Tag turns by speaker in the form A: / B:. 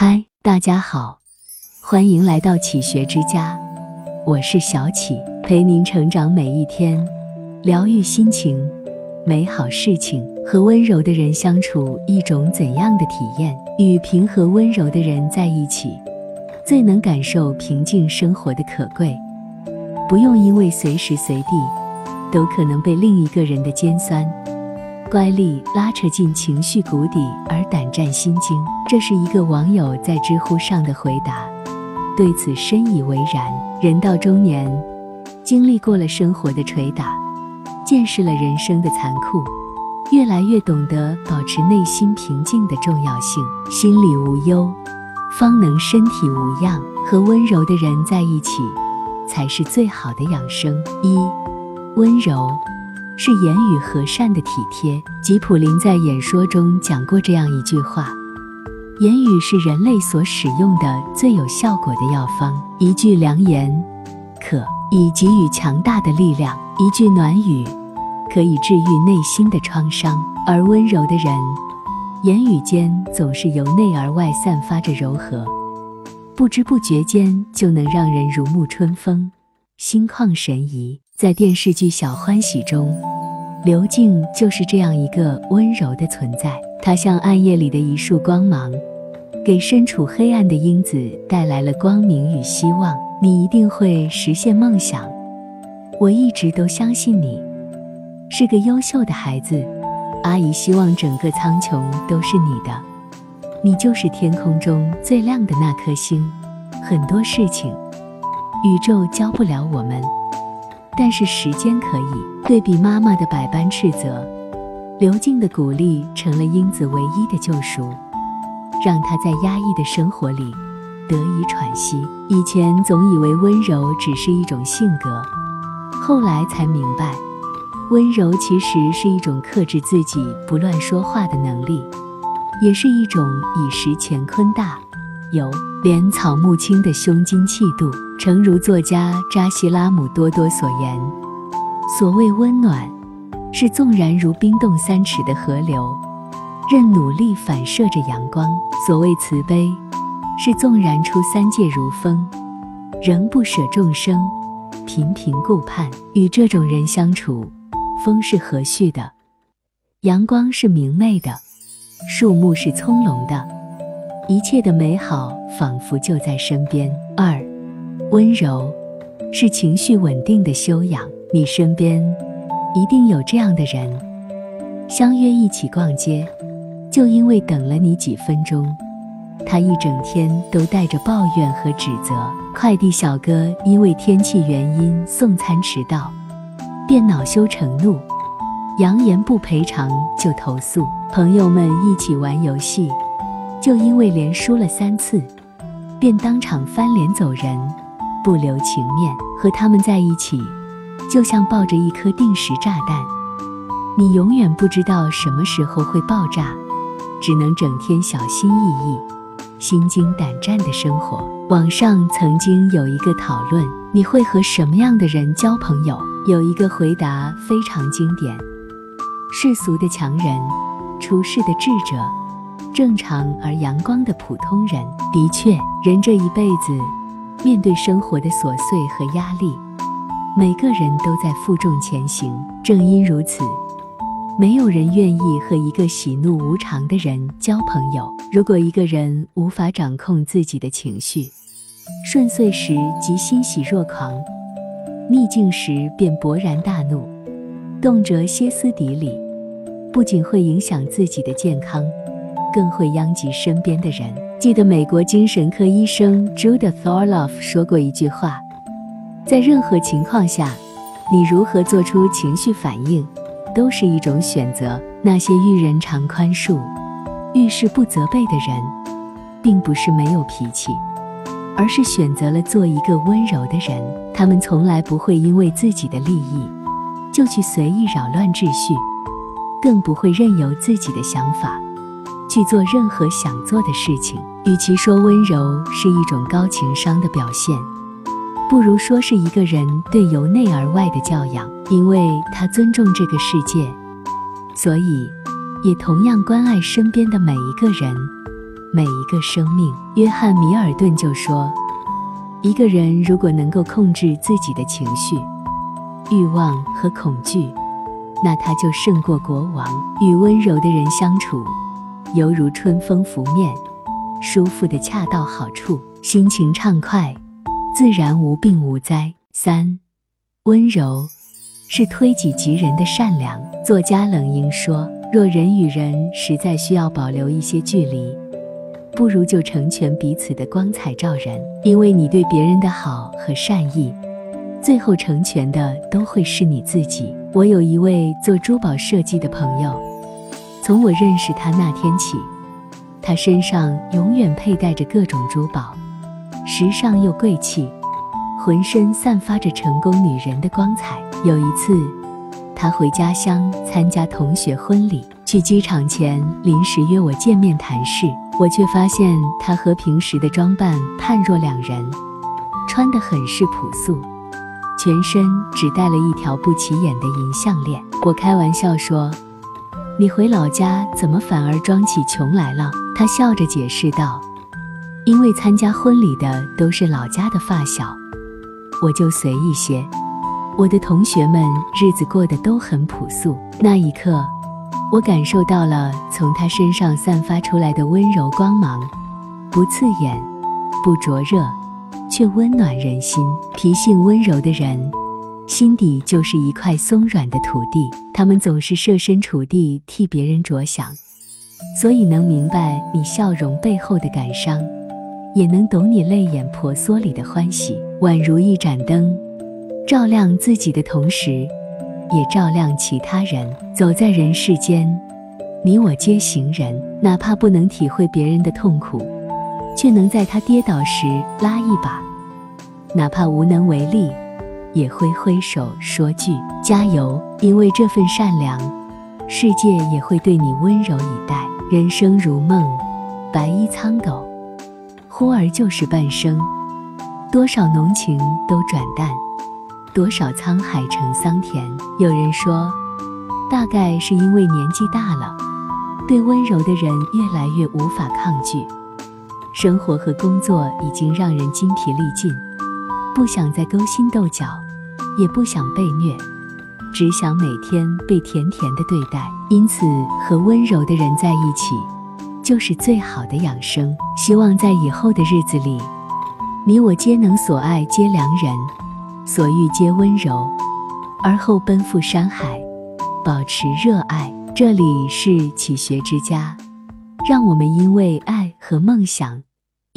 A: 嗨，大家好，欢迎来到启学之家，我是小启，陪您成长每一天，疗愈心情，美好事情。和温柔的人相处，一种怎样的体验？与平和温柔的人在一起，最能感受平静生活的可贵。不用因为随时随地都可能被另一个人的尖酸。乖戾拉扯进情绪谷底而胆战心惊，这是一个网友在知乎上的回答。对此深以为然。人到中年，经历过了生活的捶打，见识了人生的残酷，越来越懂得保持内心平静的重要性。心里无忧，方能身体无恙。和温柔的人在一起，才是最好的养生。一，温柔。是言语和善的体贴。吉普林在演说中讲过这样一句话：“言语是人类所使用的最有效果的药方。一句良言，可以给予强大的力量；一句暖语，可以治愈内心的创伤。而温柔的人，言语间总是由内而外散发着柔和，不知不觉间就能让人如沐春风，心旷神怡。”在电视剧《小欢喜》中，刘静就是这样一个温柔的存在。她像暗夜里的一束光芒，给身处黑暗的英子带来了光明与希望。你一定会实现梦想，我一直都相信你是个优秀的孩子。阿姨希望整个苍穹都是你的，你就是天空中最亮的那颗星。很多事情，宇宙教不了我们。但是时间可以对比妈妈的百般斥责，刘静的鼓励成了英子唯一的救赎，让她在压抑的生活里得以喘息。以前总以为温柔只是一种性格，后来才明白，温柔其实是一种克制自己不乱说话的能力，也是一种以识乾坤大。有连草木青的胸襟气度，诚如作家扎西拉姆多多所言：“所谓温暖，是纵然如冰冻三尺的河流，任努力反射着阳光；所谓慈悲，是纵然出三界如风，仍不舍众生，频频顾盼。与这种人相处，风是和煦的，阳光是明媚的，树木是葱茏的。”一切的美好仿佛就在身边。二，温柔是情绪稳定的修养。你身边一定有这样的人，相约一起逛街，就因为等了你几分钟，他一整天都带着抱怨和指责。快递小哥因为天气原因送餐迟到，便恼羞成怒，扬言不赔偿就投诉。朋友们一起玩游戏。就因为连输了三次，便当场翻脸走人，不留情面。和他们在一起，就像抱着一颗定时炸弹，你永远不知道什么时候会爆炸，只能整天小心翼翼、心惊胆战的生活。网上曾经有一个讨论：你会和什么样的人交朋友？有一个回答非常经典：世俗的强人，处世的智者。正常而阳光的普通人，的确，人这一辈子面对生活的琐碎和压力，每个人都在负重前行。正因如此，没有人愿意和一个喜怒无常的人交朋友。如果一个人无法掌控自己的情绪，顺遂时即欣喜若狂，逆境时便勃然大怒，动辄歇斯底里，不仅会影响自己的健康。更会殃及身边的人。记得美国精神科医生 Judith Orloff 说过一句话：“在任何情况下，你如何做出情绪反应，都是一种选择。那些遇人常宽恕、遇事不责备的人，并不是没有脾气，而是选择了做一个温柔的人。他们从来不会因为自己的利益，就去随意扰乱秩序，更不会任由自己的想法。”去做任何想做的事情，与其说温柔是一种高情商的表现，不如说是一个人对由内而外的教养。因为他尊重这个世界，所以也同样关爱身边的每一个人。每一个生命。约翰·米尔顿就说：“一个人如果能够控制自己的情绪、欲望和恐惧，那他就胜过国王。与温柔的人相处，犹如春风拂面，舒服的恰到好处，心情畅快，自然无病无灾。”三，温柔是推己及人的善良。作家冷英说：“若人与人实在需要保留一些距离，不如就成全彼此的光彩照人。因为你对别人的好和善意，最后成全的都会是你自己。”我有一位做珠宝设计的朋友，从我认识他那天起，他身上永远佩戴着各种珠宝，时尚又贵气。浑身散发着成功女人的光彩。有一次，他回家乡参加同学婚礼，去机场前临时约我见面谈事，我却发现他和平时的装扮判若两人，穿得很是朴素，全身只戴了一条不起眼的银项链。我开玩笑说：“你回老家怎么反而装起穷来了？”他笑着解释道：“因为参加婚礼的都是老家的发小。”我就随意些，我的同学们日子过得都很朴素。那一刻，我感受到了从他身上散发出来的温柔光芒，不刺眼，不灼热，却温暖人心。脾性温柔的人，心底就是一块松软的土地。他们总是设身处地替别人着想，所以能明白你笑容背后的感伤。也能懂你泪眼婆娑里的欢喜，宛如一盏灯，照亮自己的同时，也照亮其他人。走在人世间，你我皆行人，哪怕不能体会别人的痛苦，却能在他跌倒时拉一把；哪怕无能为力，也挥挥手说句加油。因为这份善良，世界也会对你温柔以待。人生如梦，白衣苍狗。忽而就是半生，多少浓情都转淡，多少沧海成桑田。有人说，大概是因为年纪大了，对温柔的人越来越无法抗拒。生活和工作已经让人筋疲力尽，不想再勾心斗角，也不想被虐，只想每天被甜甜的对待。因此，和温柔的人在一起。就是最好的养生。希望在以后的日子里，你我皆能所爱皆良人，所遇皆温柔，而后奔赴山海，保持热爱。这里是启学之家，让我们因为爱和梦想